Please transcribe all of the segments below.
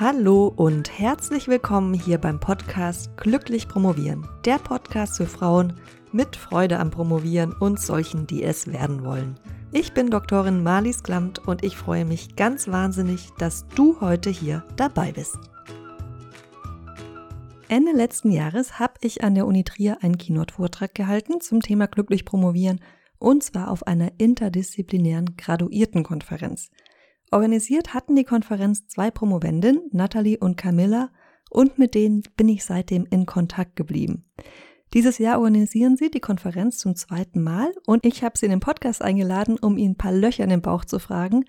Hallo und herzlich willkommen hier beim Podcast Glücklich Promovieren. Der Podcast für Frauen mit Freude am Promovieren und solchen, die es werden wollen. Ich bin Doktorin Marlies Klamt und ich freue mich ganz wahnsinnig, dass du heute hier dabei bist. Ende letzten Jahres habe ich an der Uni Trier einen Keynote-Vortrag gehalten zum Thema Glücklich Promovieren und zwar auf einer interdisziplinären Graduiertenkonferenz. Organisiert hatten die Konferenz zwei Promovendinnen, Natalie und Camilla, und mit denen bin ich seitdem in Kontakt geblieben. Dieses Jahr organisieren sie die Konferenz zum zweiten Mal und ich habe sie in den Podcast eingeladen, um ihnen ein paar Löcher in den Bauch zu fragen,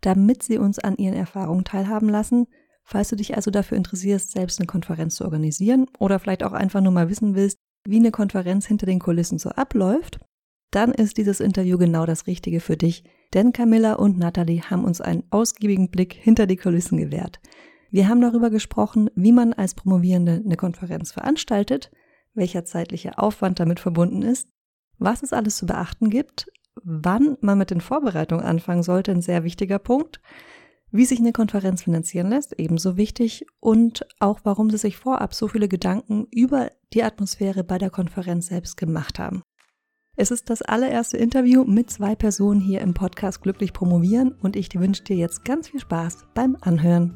damit sie uns an ihren Erfahrungen teilhaben lassen. Falls du dich also dafür interessierst, selbst eine Konferenz zu organisieren oder vielleicht auch einfach nur mal wissen willst, wie eine Konferenz hinter den Kulissen so abläuft, dann ist dieses Interview genau das Richtige für dich, denn Camilla und Natalie haben uns einen ausgiebigen Blick hinter die Kulissen gewährt. Wir haben darüber gesprochen, wie man als Promovierende eine Konferenz veranstaltet, welcher zeitliche Aufwand damit verbunden ist, was es alles zu beachten gibt, wann man mit den Vorbereitungen anfangen sollte, ein sehr wichtiger Punkt, wie sich eine Konferenz finanzieren lässt, ebenso wichtig, und auch warum sie sich vorab so viele Gedanken über die Atmosphäre bei der Konferenz selbst gemacht haben. Es ist das allererste Interview mit zwei Personen hier im Podcast Glücklich Promovieren und ich wünsche dir jetzt ganz viel Spaß beim Anhören.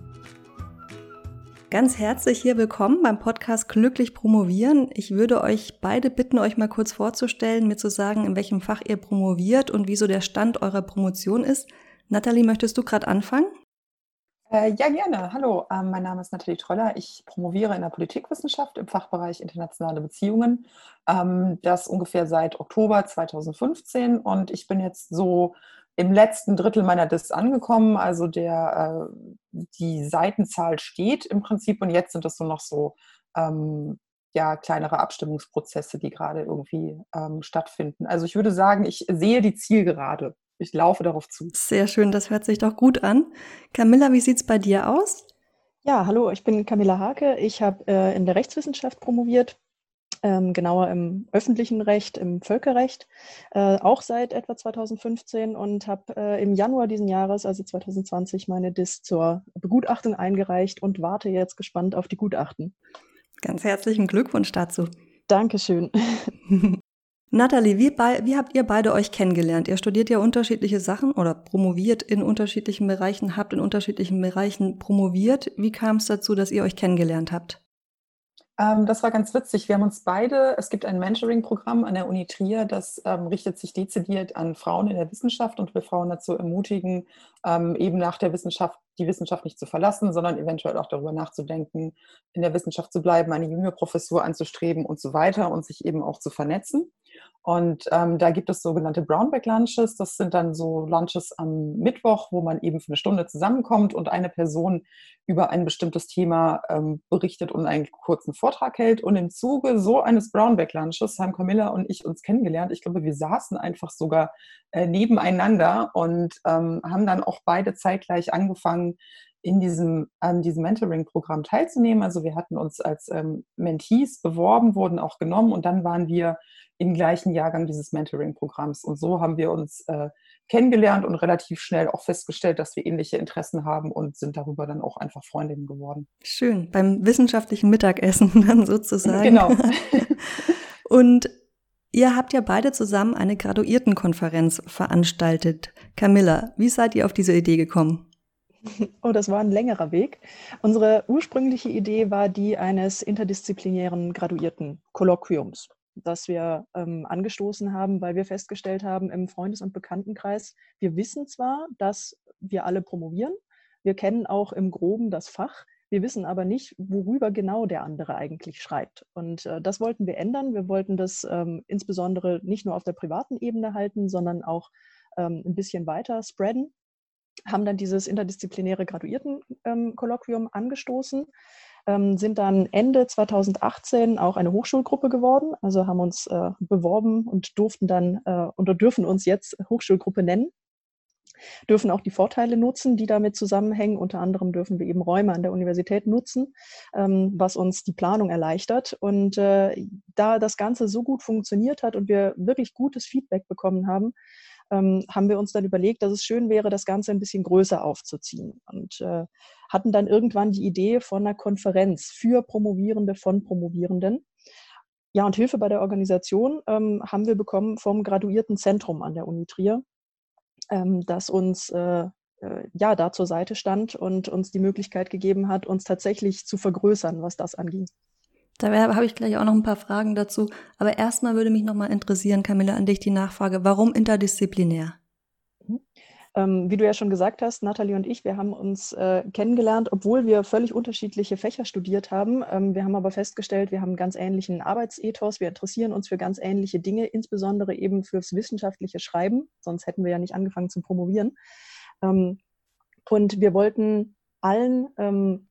Ganz herzlich hier willkommen beim Podcast Glücklich Promovieren. Ich würde euch beide bitten, euch mal kurz vorzustellen, mir zu sagen, in welchem Fach ihr promoviert und wieso der Stand eurer Promotion ist. Nathalie, möchtest du gerade anfangen? Äh, ja, gerne. Hallo, ähm, mein Name ist Nathalie Tröller. Ich promoviere in der Politikwissenschaft im Fachbereich internationale Beziehungen. Ähm, das ungefähr seit Oktober 2015 und ich bin jetzt so im letzten Drittel meiner Dis angekommen. Also der, äh, die Seitenzahl steht im Prinzip und jetzt sind es nur noch so ähm, ja, kleinere Abstimmungsprozesse, die gerade irgendwie stattfinden. Also ich würde sagen, ich sehe die Zielgerade ich laufe darauf zu. Sehr schön, das hört sich doch gut an. Camilla, wie sieht es bei dir aus? Ja, hallo, ich bin Camilla Hake. Ich habe äh, in der Rechtswissenschaft promoviert, ähm, genauer im öffentlichen Recht, im Völkerrecht, äh, auch seit etwa 2015 und habe äh, im Januar diesen Jahres, also 2020, meine DIS zur Begutachtung eingereicht und warte jetzt gespannt auf die Gutachten. Ganz herzlichen Glückwunsch dazu. Dankeschön. Nathalie, wie, wie habt ihr beide euch kennengelernt? Ihr studiert ja unterschiedliche Sachen oder promoviert in unterschiedlichen Bereichen, habt in unterschiedlichen Bereichen promoviert. Wie kam es dazu, dass ihr euch kennengelernt habt? Ähm, das war ganz witzig. Wir haben uns beide, es gibt ein Mentoring-Programm an der Uni Trier, das ähm, richtet sich dezidiert an Frauen in der Wissenschaft und will Frauen dazu ermutigen, ähm, eben nach der Wissenschaft die Wissenschaft nicht zu verlassen, sondern eventuell auch darüber nachzudenken, in der Wissenschaft zu bleiben, eine junge Professur anzustreben und so weiter und sich eben auch zu vernetzen. Und ähm, da gibt es sogenannte Brownback Lunches. Das sind dann so Lunches am Mittwoch, wo man eben für eine Stunde zusammenkommt und eine Person über ein bestimmtes Thema ähm, berichtet und einen kurzen Vortrag hält. Und im Zuge so eines Brownback Lunches haben Camilla und ich uns kennengelernt. Ich glaube, wir saßen einfach sogar äh, nebeneinander und ähm, haben dann auch beide zeitgleich angefangen, in diesem, an diesem Mentoring-Programm teilzunehmen. Also wir hatten uns als ähm, Mentees beworben, wurden auch genommen und dann waren wir im gleichen Jahrgang dieses Mentoring-Programms. Und so haben wir uns äh, kennengelernt und relativ schnell auch festgestellt, dass wir ähnliche Interessen haben und sind darüber dann auch einfach Freundinnen geworden. Schön, beim wissenschaftlichen Mittagessen dann sozusagen. Genau. und ihr habt ja beide zusammen eine Graduiertenkonferenz veranstaltet. Camilla, wie seid ihr auf diese Idee gekommen? Oh, das war ein längerer Weg. Unsere ursprüngliche Idee war die eines interdisziplinären Graduierten-Kolloquiums das wir ähm, angestoßen haben, weil wir festgestellt haben im Freundes- und Bekanntenkreis, wir wissen zwar, dass wir alle promovieren, wir kennen auch im groben das Fach, wir wissen aber nicht, worüber genau der andere eigentlich schreibt. Und äh, das wollten wir ändern. Wir wollten das ähm, insbesondere nicht nur auf der privaten Ebene halten, sondern auch ähm, ein bisschen weiter spreaden. Haben dann dieses interdisziplinäre Graduierten-Kolloquium ähm, angestoßen ähm, sind dann Ende 2018 auch eine Hochschulgruppe geworden, also haben uns äh, beworben und durften dann äh, oder dürfen uns jetzt Hochschulgruppe nennen dürfen auch die Vorteile nutzen, die damit zusammenhängen. Unter anderem dürfen wir eben Räume an der Universität nutzen, ähm, was uns die Planung erleichtert. Und äh, da das Ganze so gut funktioniert hat und wir wirklich gutes Feedback bekommen haben, ähm, haben wir uns dann überlegt, dass es schön wäre, das Ganze ein bisschen größer aufzuziehen und äh, hatten dann irgendwann die Idee von einer Konferenz für Promovierende von Promovierenden. Ja, und Hilfe bei der Organisation ähm, haben wir bekommen vom Graduiertenzentrum an der Uni Trier, ähm, das uns äh, äh, ja da zur Seite stand und uns die Möglichkeit gegeben hat, uns tatsächlich zu vergrößern, was das anging. Da habe ich gleich auch noch ein paar Fragen dazu. Aber erstmal würde mich nochmal interessieren, Camilla, an dich die Nachfrage, warum interdisziplinär? Mhm. Ähm, wie du ja schon gesagt hast, Nathalie und ich, wir haben uns äh, kennengelernt, obwohl wir völlig unterschiedliche Fächer studiert haben. Ähm, wir haben aber festgestellt, wir haben einen ganz ähnlichen Arbeitsethos, wir interessieren uns für ganz ähnliche Dinge, insbesondere eben fürs wissenschaftliche Schreiben, sonst hätten wir ja nicht angefangen zu promovieren. Ähm, und wir wollten allen ähm,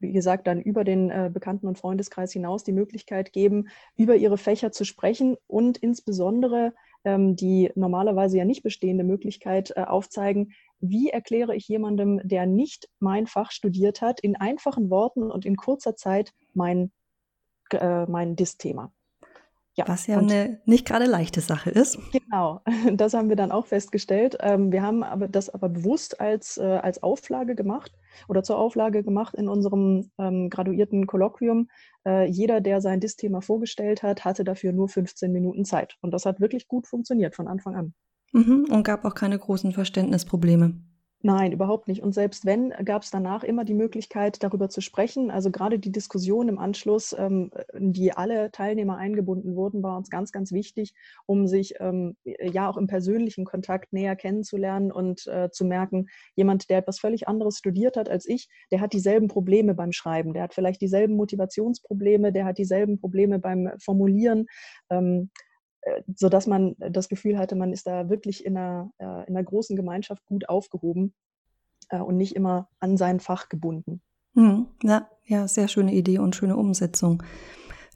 wie gesagt, dann über den äh, Bekannten- und Freundeskreis hinaus die Möglichkeit geben, über ihre Fächer zu sprechen und insbesondere ähm, die normalerweise ja nicht bestehende Möglichkeit äh, aufzeigen, wie erkläre ich jemandem, der nicht mein Fach studiert hat, in einfachen Worten und in kurzer Zeit mein, äh, mein DIS-Thema. Ja, Was ja eine nicht gerade leichte Sache ist. Genau, das haben wir dann auch festgestellt. Ähm, wir haben aber das aber bewusst als, äh, als Auflage gemacht oder zur Auflage gemacht in unserem ähm, graduierten Kolloquium. Äh, jeder, der sein DIS-Thema vorgestellt hat, hatte dafür nur 15 Minuten Zeit. Und das hat wirklich gut funktioniert von Anfang an. Mhm, und gab auch keine großen Verständnisprobleme. Nein, überhaupt nicht. Und selbst wenn, gab es danach immer die Möglichkeit, darüber zu sprechen. Also gerade die Diskussion im Anschluss, ähm, in die alle Teilnehmer eingebunden wurden, war uns ganz, ganz wichtig, um sich ähm, ja auch im persönlichen Kontakt näher kennenzulernen und äh, zu merken, jemand, der etwas völlig anderes studiert hat als ich, der hat dieselben Probleme beim Schreiben, der hat vielleicht dieselben Motivationsprobleme, der hat dieselben Probleme beim Formulieren. Ähm, äh, sodass man das Gefühl hatte, man ist da wirklich in einer, äh, in einer großen Gemeinschaft gut aufgehoben äh, und nicht immer an sein Fach gebunden. Hm, ja, ja, sehr schöne Idee und schöne Umsetzung.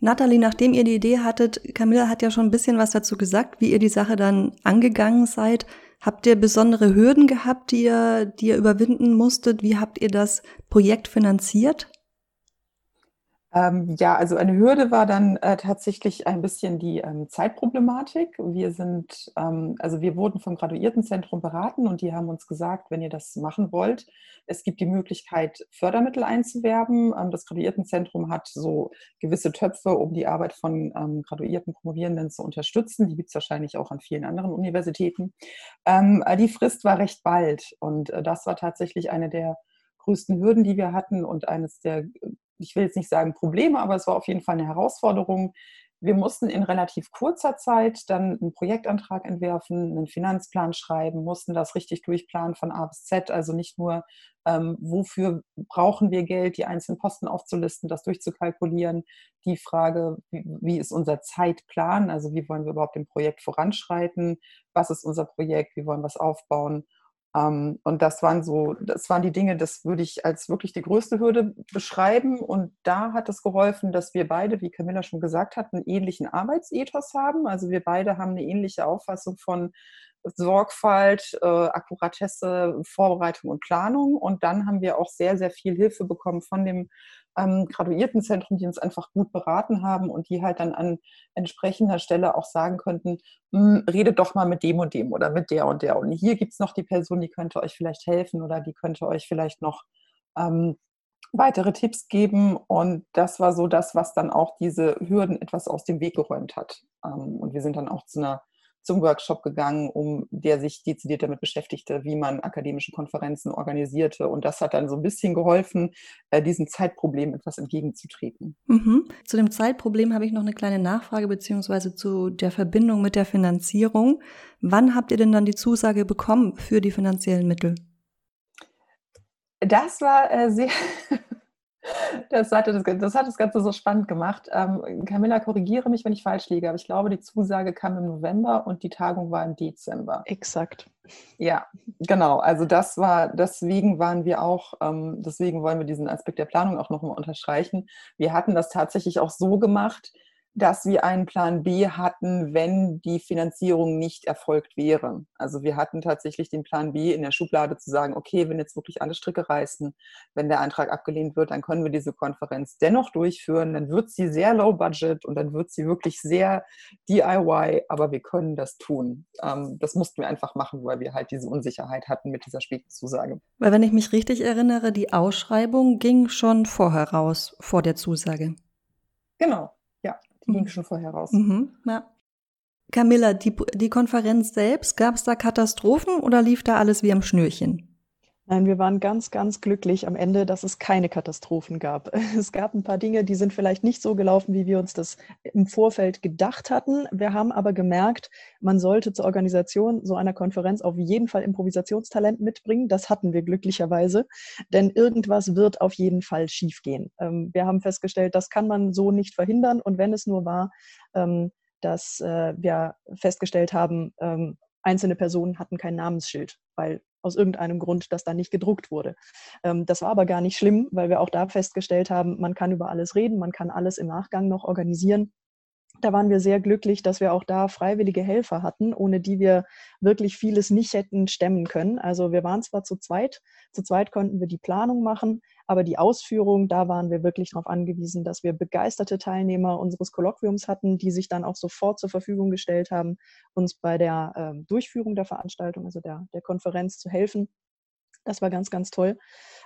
Nathalie, nachdem ihr die Idee hattet, Camilla hat ja schon ein bisschen was dazu gesagt, wie ihr die Sache dann angegangen seid. Habt ihr besondere Hürden gehabt, die ihr, die ihr überwinden musstet? Wie habt ihr das Projekt finanziert? Ähm, ja, also eine Hürde war dann äh, tatsächlich ein bisschen die ähm, Zeitproblematik. Wir sind, ähm, also wir wurden vom Graduiertenzentrum beraten und die haben uns gesagt, wenn ihr das machen wollt, es gibt die Möglichkeit, Fördermittel einzuwerben. Ähm, das Graduiertenzentrum hat so gewisse Töpfe, um die Arbeit von ähm, graduierten Promovierenden zu unterstützen. Die gibt es wahrscheinlich auch an vielen anderen Universitäten. Ähm, die Frist war recht bald und äh, das war tatsächlich eine der größten Hürden, die wir hatten und eines der ich will jetzt nicht sagen Probleme, aber es war auf jeden Fall eine Herausforderung. Wir mussten in relativ kurzer Zeit dann einen Projektantrag entwerfen, einen Finanzplan schreiben, mussten das richtig durchplanen von A bis Z, also nicht nur, ähm, wofür brauchen wir Geld, die einzelnen Posten aufzulisten, das durchzukalkulieren, die Frage, wie, wie ist unser Zeitplan, also wie wollen wir überhaupt im Projekt voranschreiten, was ist unser Projekt, wie wollen wir es aufbauen und das waren so, das waren die Dinge, das würde ich als wirklich die größte Hürde beschreiben. Und da hat es geholfen, dass wir beide, wie Camilla schon gesagt hat, einen ähnlichen Arbeitsethos haben. Also wir beide haben eine ähnliche Auffassung von Sorgfalt, äh, Akkuratesse, Vorbereitung und Planung. Und dann haben wir auch sehr, sehr viel Hilfe bekommen von dem ähm, Graduiertenzentrum, die uns einfach gut beraten haben und die halt dann an entsprechender Stelle auch sagen könnten, hm, redet doch mal mit dem und dem oder mit der und der. Und hier gibt es noch die Person, die könnte euch vielleicht helfen oder die könnte euch vielleicht noch ähm, weitere Tipps geben. Und das war so das, was dann auch diese Hürden etwas aus dem Weg geräumt hat. Ähm, und wir sind dann auch zu einer zum Workshop gegangen, um der sich dezidiert damit beschäftigte, wie man akademische Konferenzen organisierte. Und das hat dann so ein bisschen geholfen, äh, diesem Zeitproblem etwas entgegenzutreten. Mhm. Zu dem Zeitproblem habe ich noch eine kleine Nachfrage beziehungsweise zu der Verbindung mit der Finanzierung. Wann habt ihr denn dann die Zusage bekommen für die finanziellen Mittel? Das war äh, sehr, Das hat das, das hat das Ganze so spannend gemacht. Ähm, Camilla, korrigiere mich, wenn ich falsch liege, aber ich glaube, die Zusage kam im November und die Tagung war im Dezember. Exakt. Ja, genau. Also das war, deswegen waren wir auch, ähm, deswegen wollen wir diesen Aspekt der Planung auch nochmal unterstreichen. Wir hatten das tatsächlich auch so gemacht, dass wir einen Plan B hatten, wenn die Finanzierung nicht erfolgt wäre. Also wir hatten tatsächlich den Plan B in der Schublade zu sagen, okay, wenn jetzt wirklich alle Stricke reißen, wenn der Antrag abgelehnt wird, dann können wir diese Konferenz dennoch durchführen. Dann wird sie sehr low budget und dann wird sie wirklich sehr DIY, aber wir können das tun. Ähm, das mussten wir einfach machen, weil wir halt diese Unsicherheit hatten mit dieser späten Zusage. Weil wenn ich mich richtig erinnere, die Ausschreibung ging schon vorher raus, vor der Zusage. Genau, die ging schon vorher raus. Mhm, ja. Camilla, die, die Konferenz selbst, gab es da Katastrophen oder lief da alles wie am Schnürchen? Nein, wir waren ganz, ganz glücklich am Ende, dass es keine Katastrophen gab. Es gab ein paar Dinge, die sind vielleicht nicht so gelaufen, wie wir uns das im Vorfeld gedacht hatten. Wir haben aber gemerkt, man sollte zur Organisation so einer Konferenz auf jeden Fall Improvisationstalent mitbringen. Das hatten wir glücklicherweise, denn irgendwas wird auf jeden Fall schiefgehen. Ähm, wir haben festgestellt, das kann man so nicht verhindern. Und wenn es nur war, ähm, dass äh, wir festgestellt haben, ähm, einzelne Personen hatten kein Namensschild, weil aus irgendeinem Grund, das da nicht gedruckt wurde. Ähm, das war aber gar nicht schlimm, weil wir auch da festgestellt haben, man kann über alles reden, man kann alles im Nachgang noch organisieren. Da waren wir sehr glücklich, dass wir auch da freiwillige Helfer hatten, ohne die wir wirklich vieles nicht hätten stemmen können. Also wir waren zwar zu zweit, zu zweit konnten wir die Planung machen, aber die Ausführung, da waren wir wirklich darauf angewiesen, dass wir begeisterte Teilnehmer unseres Kolloquiums hatten, die sich dann auch sofort zur Verfügung gestellt haben, uns bei der äh, Durchführung der Veranstaltung, also der, der Konferenz zu helfen. Das war ganz, ganz toll.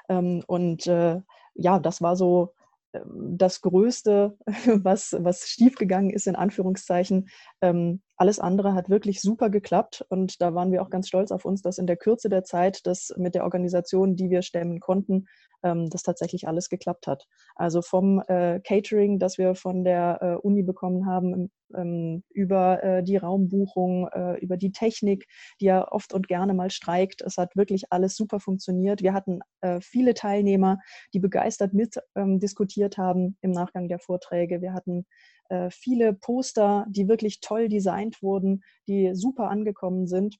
Ähm, und äh, ja, das war so das Größte, was, was schiefgegangen ist, in Anführungszeichen. Ähm, alles andere hat wirklich super geklappt und da waren wir auch ganz stolz auf uns, dass in der Kürze der Zeit das mit der Organisation, die wir stemmen konnten, ähm, das tatsächlich alles geklappt hat. Also vom äh, Catering, das wir von der äh, Uni bekommen haben, ähm, über äh, die Raumbuchung, äh, über die Technik, die ja oft und gerne mal streikt. Es hat wirklich alles super funktioniert. Wir hatten äh, viele Teilnehmer, die begeistert mit ähm, diskutiert haben im Nachgang der Vorträge. Wir hatten äh, viele Poster, die wirklich toll designt wurden, die super angekommen sind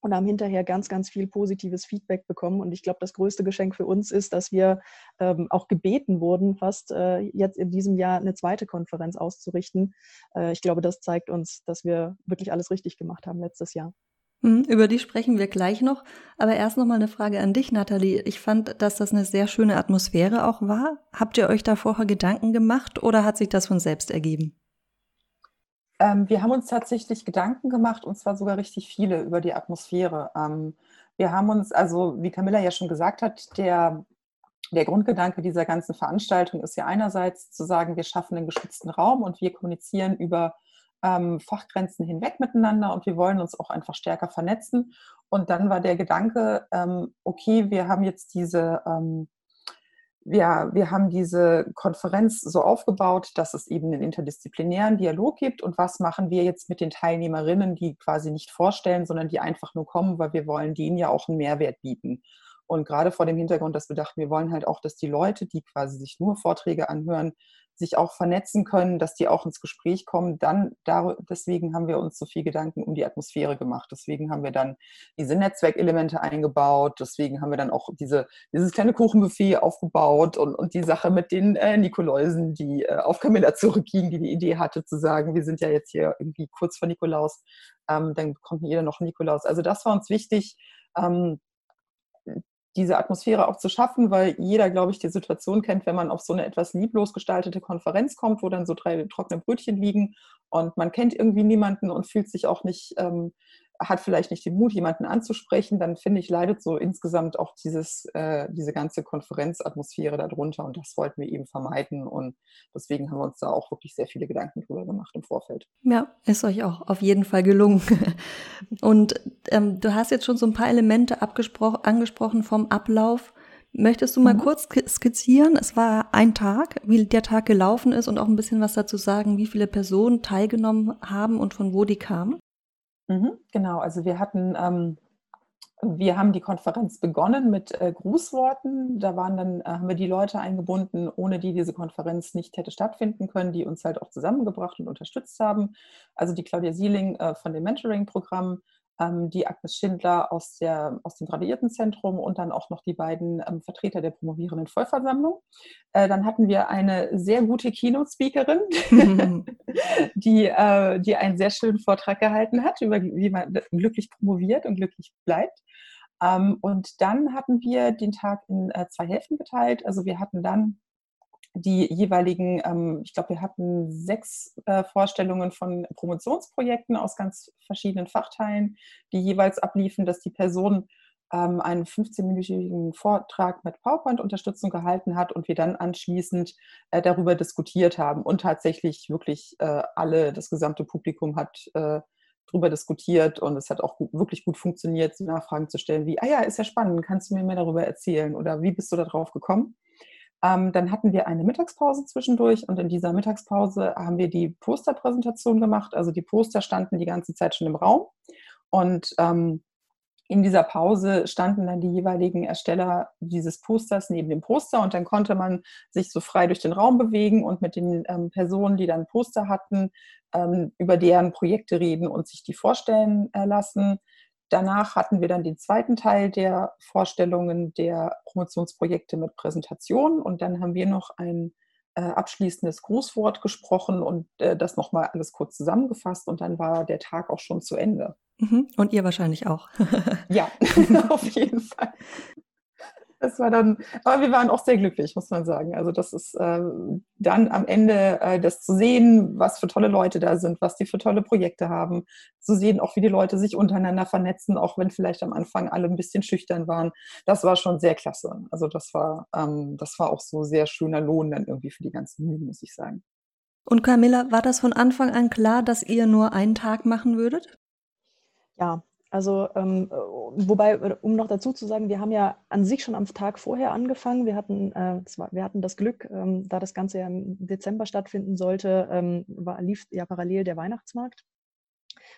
und haben hinterher ganz, ganz viel positives Feedback bekommen. Und ich glaube, das größte Geschenk für uns ist, dass wir ähm, auch gebeten wurden, fast äh, jetzt in diesem Jahr eine zweite Konferenz auszurichten. Äh, ich glaube, das zeigt uns, dass wir wirklich alles richtig gemacht haben letztes Jahr. Hm, über die sprechen wir gleich noch. Aber erst noch mal eine Frage an dich, Nathalie. Ich fand, dass das eine sehr schöne Atmosphäre auch war. Habt ihr euch da vorher Gedanken gemacht oder hat sich das von selbst ergeben? Ähm, wir haben uns tatsächlich Gedanken gemacht und zwar sogar richtig viele über die Atmosphäre. Ähm, wir haben uns, also wie Camilla ja schon gesagt hat, der, der Grundgedanke dieser ganzen Veranstaltung ist ja einerseits zu sagen, wir schaffen einen geschützten Raum und wir kommunizieren über ähm, Fachgrenzen hinweg miteinander und wir wollen uns auch einfach stärker vernetzen. Und dann war der Gedanke, ähm, okay, wir haben jetzt diese wir, wir haben diese Konferenz so aufgebaut, dass es eben einen interdisziplinären Dialog gibt. Und was machen wir jetzt mit den Teilnehmerinnen, die quasi nicht vorstellen, sondern die einfach nur kommen, weil wir wollen denen ja auch einen Mehrwert bieten. Und gerade vor dem Hintergrund, dass wir dachten, wir wollen halt auch, dass die Leute, die quasi sich nur Vorträge anhören, sich auch vernetzen können, dass die auch ins Gespräch kommen. Dann da, deswegen haben wir uns so viel Gedanken um die Atmosphäre gemacht. Deswegen haben wir dann diese Netzwerkelemente eingebaut. Deswegen haben wir dann auch diese, dieses kleine Kuchenbuffet aufgebaut und, und die Sache mit den äh, Nikoläusen, die äh, auf Camilla zurückgingen, die die Idee hatte zu sagen, wir sind ja jetzt hier irgendwie kurz vor Nikolaus, ähm, dann bekommt jeder noch Nikolaus. Also das war uns wichtig. Ähm, diese Atmosphäre auch zu schaffen, weil jeder, glaube ich, die Situation kennt, wenn man auf so eine etwas lieblos gestaltete Konferenz kommt, wo dann so drei trockene Brötchen liegen und man kennt irgendwie niemanden und fühlt sich auch nicht ähm, hat vielleicht nicht den Mut, jemanden anzusprechen, dann finde ich, leidet so insgesamt auch dieses, äh, diese ganze Konferenzatmosphäre darunter und das wollten wir eben vermeiden und deswegen haben wir uns da auch wirklich sehr viele Gedanken drüber gemacht im Vorfeld. Ja, ist euch auch auf jeden Fall gelungen. und ähm, du hast jetzt schon so ein paar Elemente angesprochen vom Ablauf. Möchtest du mal mhm. kurz skizzieren? Es war ein Tag, wie der Tag gelaufen ist und auch ein bisschen was dazu sagen, wie viele Personen teilgenommen haben und von wo die kamen? Mhm, genau, also wir hatten, ähm, wir haben die Konferenz begonnen mit äh, Grußworten. Da waren dann, äh, haben wir die Leute eingebunden, ohne die diese Konferenz nicht hätte stattfinden können, die uns halt auch zusammengebracht und unterstützt haben. Also die Claudia Sieling äh, von dem Mentoring-Programm, die Agnes Schindler aus, der, aus dem Graduiertenzentrum und dann auch noch die beiden ähm, Vertreter der promovierenden Vollversammlung. Äh, dann hatten wir eine sehr gute Keynote-Speakerin, die, äh, die einen sehr schönen Vortrag gehalten hat, über wie man glücklich promoviert und glücklich bleibt. Ähm, und dann hatten wir den Tag in äh, zwei Hälften geteilt. Also wir hatten dann die jeweiligen, ähm, ich glaube, wir hatten sechs äh, Vorstellungen von Promotionsprojekten aus ganz verschiedenen Fachteilen, die jeweils abliefen, dass die Person ähm, einen 15-minütigen Vortrag mit PowerPoint-Unterstützung gehalten hat und wir dann anschließend äh, darüber diskutiert haben. Und tatsächlich wirklich äh, alle, das gesamte Publikum hat äh, darüber diskutiert und es hat auch gut, wirklich gut funktioniert, Nachfragen zu stellen wie, ah ja, ist ja spannend, kannst du mir mehr darüber erzählen oder wie bist du da drauf gekommen? Ähm, dann hatten wir eine Mittagspause zwischendurch und in dieser Mittagspause haben wir die Posterpräsentation gemacht. Also die Poster standen die ganze Zeit schon im Raum und ähm, in dieser Pause standen dann die jeweiligen Ersteller dieses Posters neben dem Poster und dann konnte man sich so frei durch den Raum bewegen und mit den ähm, Personen, die dann Poster hatten, ähm, über deren Projekte reden und sich die vorstellen äh, lassen. Danach hatten wir dann den zweiten Teil der Vorstellungen der Promotionsprojekte mit Präsentationen und dann haben wir noch ein äh, abschließendes Grußwort gesprochen und äh, das nochmal alles kurz zusammengefasst und dann war der Tag auch schon zu Ende. Mhm. Und ihr wahrscheinlich auch. ja, auf jeden Fall das war dann, aber wir waren auch sehr glücklich, muss man sagen. Also das ist äh, dann am Ende äh, das zu sehen, was für tolle Leute da sind, was die für tolle Projekte haben, zu sehen auch, wie die Leute sich untereinander vernetzen, auch wenn vielleicht am Anfang alle ein bisschen schüchtern waren. Das war schon sehr klasse. Also das war, ähm, das war auch so sehr schöner Lohn dann irgendwie für die ganzen Mühen, muss ich sagen. Und Camilla, war das von Anfang an klar, dass ihr nur einen Tag machen würdet? Ja, also, ähm, wobei, äh, um noch dazu zu sagen, wir haben ja an sich schon am Tag vorher angefangen. Wir hatten, äh, war, wir hatten das Glück, ähm, da das Ganze ja im Dezember stattfinden sollte, ähm, war, lief ja parallel der Weihnachtsmarkt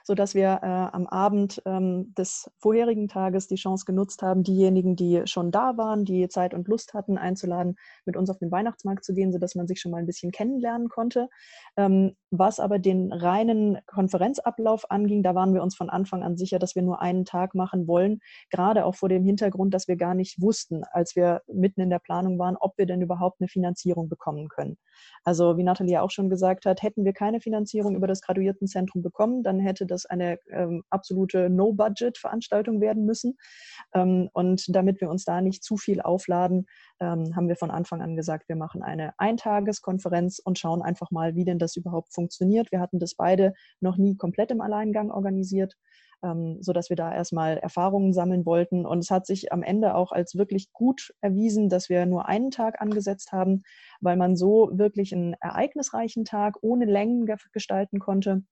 sodass wir äh, am Abend ähm, des vorherigen Tages die Chance genutzt haben, diejenigen, die schon da waren, die Zeit und Lust hatten, einzuladen, mit uns auf den Weihnachtsmarkt zu gehen, sodass man sich schon mal ein bisschen kennenlernen konnte. Ähm, was aber den reinen Konferenzablauf anging, da waren wir uns von Anfang an sicher, dass wir nur einen Tag machen wollen, gerade auch vor dem Hintergrund, dass wir gar nicht wussten, als wir mitten in der Planung waren, ob wir denn überhaupt eine Finanzierung bekommen können. Also wie Nathalie auch schon gesagt hat, hätten wir keine Finanzierung über das Graduiertenzentrum bekommen, dann hätte das eine ähm, absolute No-Budget-Veranstaltung werden müssen. Ähm, und damit wir uns da nicht zu viel aufladen, ähm, haben wir von Anfang an gesagt, wir machen eine Eintageskonferenz und schauen einfach mal, wie denn das überhaupt funktioniert. Wir hatten das beide noch nie komplett im Alleingang organisiert ähm, sodass wir da erstmal Erfahrungen sammeln wollten. Und es hat sich am Ende auch als wirklich gut erwiesen, dass wir nur einen Tag angesetzt haben, weil man so wirklich einen ereignisreichen Tag ohne Längen gestalten konnte.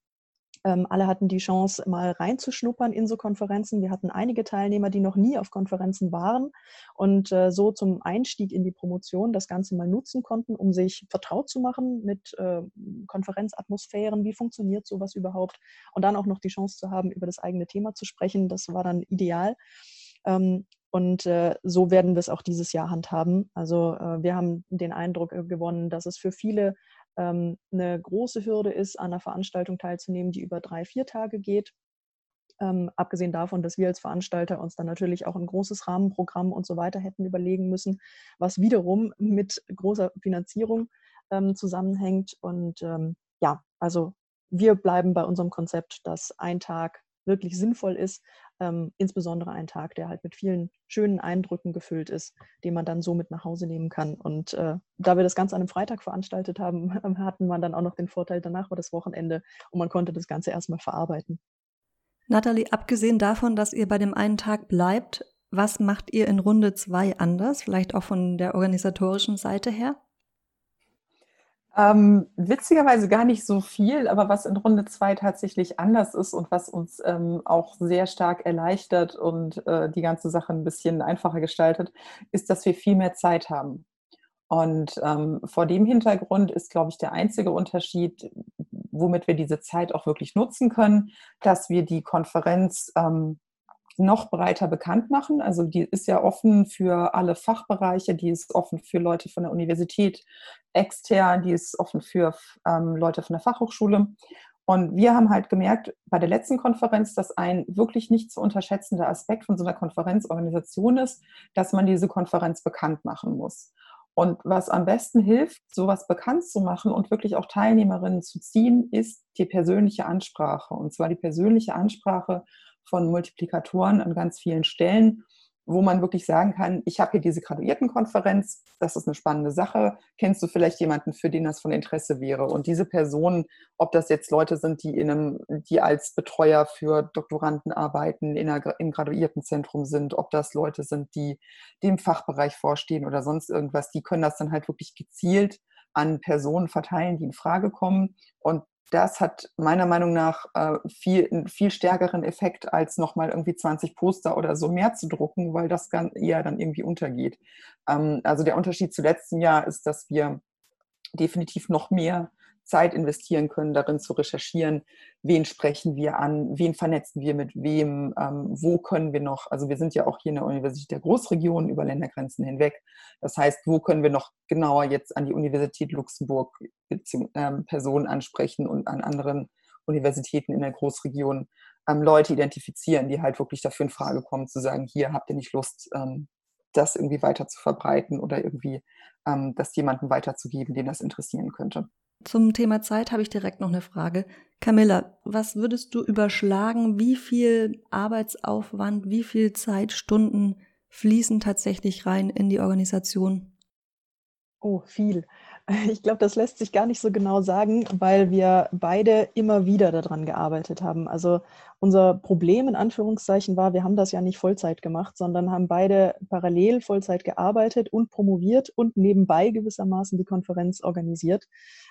Ähm, alle hatten die Chance, mal reinzuschnuppern in so Konferenzen. Wir hatten einige Teilnehmer, die noch nie auf Konferenzen waren und äh, so zum Einstieg in die Promotion das Ganze mal nutzen konnten, um sich vertraut zu machen mit äh, Konferenzatmosphären. Wie funktioniert sowas überhaupt? Und dann auch noch die Chance zu haben, über das eigene Thema zu sprechen. Das war dann ideal. Ähm, und äh, so werden wir es auch dieses Jahr handhaben. Also äh, wir haben den Eindruck äh, gewonnen, dass es für viele ähm, eine große Hürde ist, an einer Veranstaltung teilzunehmen, die über drei, vier Tage geht. Ähm, abgesehen davon, dass wir als Veranstalter uns dann natürlich auch ein großes Rahmenprogramm und so weiter hätten überlegen müssen, was wiederum mit großer Finanzierung ähm, zusammenhängt. Und ähm, ja, also wir bleiben bei unserem Konzept, dass ein Tag wirklich sinnvoll ist, ähm, insbesondere ein Tag, der halt mit vielen schönen Eindrücken gefüllt ist, den man dann so mit nach Hause nehmen kann. Und äh, da wir das Ganze an einem Freitag veranstaltet haben, hatten wir dann auch noch den Vorteil, danach war das Wochenende und man konnte das Ganze erstmal verarbeiten. Nathalie, abgesehen davon, dass ihr bei dem einen Tag bleibt, was macht ihr in Runde zwei anders, vielleicht auch von der organisatorischen Seite her? Ähm, witzigerweise gar nicht so viel, aber was in Runde 2 tatsächlich anders ist und was uns ähm, auch sehr stark erleichtert und äh, die ganze Sache ein bisschen einfacher gestaltet, ist, dass wir viel mehr Zeit haben. Und ähm, vor dem Hintergrund ist, glaube ich, der einzige Unterschied, womit wir diese Zeit auch wirklich nutzen können, dass wir die Konferenz ähm, noch breiter bekannt machen. Also die ist ja offen für alle Fachbereiche, die ist offen für Leute von der Universität extern, die ist offen für ähm, Leute von der Fachhochschule. Und wir haben halt gemerkt bei der letzten Konferenz, dass ein wirklich nicht zu unterschätzender Aspekt von so einer Konferenzorganisation ist, dass man diese Konferenz bekannt machen muss. Und was am besten hilft, sowas bekannt zu machen und wirklich auch Teilnehmerinnen zu ziehen, ist die persönliche Ansprache. Und zwar die persönliche Ansprache von Multiplikatoren an ganz vielen Stellen wo man wirklich sagen kann, ich habe hier diese Graduiertenkonferenz, das ist eine spannende Sache. Kennst du vielleicht jemanden, für den das von Interesse wäre? Und diese Personen, ob das jetzt Leute sind, die, in einem, die als Betreuer für Doktoranden arbeiten, in einer, im Graduiertenzentrum sind, ob das Leute sind, die dem Fachbereich vorstehen oder sonst irgendwas, die können das dann halt wirklich gezielt an Personen verteilen, die in Frage kommen. Und das hat meiner Meinung nach äh, viel, einen viel stärkeren Effekt, als nochmal irgendwie 20 Poster oder so mehr zu drucken, weil das dann eher dann irgendwie untergeht. Ähm, also der Unterschied zu letztem Jahr ist, dass wir definitiv noch mehr Zeit investieren können, darin zu recherchieren, wen sprechen wir an, wen vernetzen wir mit wem, ähm, wo können wir noch, also wir sind ja auch hier in der Universität der Großregion über Ländergrenzen hinweg. Das heißt, wo können wir noch genauer jetzt an die Universität Luxemburg ähm, Personen ansprechen und an anderen Universitäten in der Großregion ähm, Leute identifizieren, die halt wirklich dafür in Frage kommen, zu sagen, hier habt ihr nicht Lust, ähm, das irgendwie weiter zu verbreiten oder irgendwie ähm, das jemandem weiterzugeben, den das interessieren könnte. Zum Thema Zeit habe ich direkt noch eine Frage. Camilla, was würdest du überschlagen? Wie viel Arbeitsaufwand, wie viel Zeitstunden fließen tatsächlich rein in die Organisation? Oh, viel. Ich glaube, das lässt sich gar nicht so genau sagen, weil wir beide immer wieder daran gearbeitet haben. Also unser Problem in Anführungszeichen war, wir haben das ja nicht Vollzeit gemacht, sondern haben beide parallel Vollzeit gearbeitet und promoviert und nebenbei gewissermaßen die Konferenz organisiert,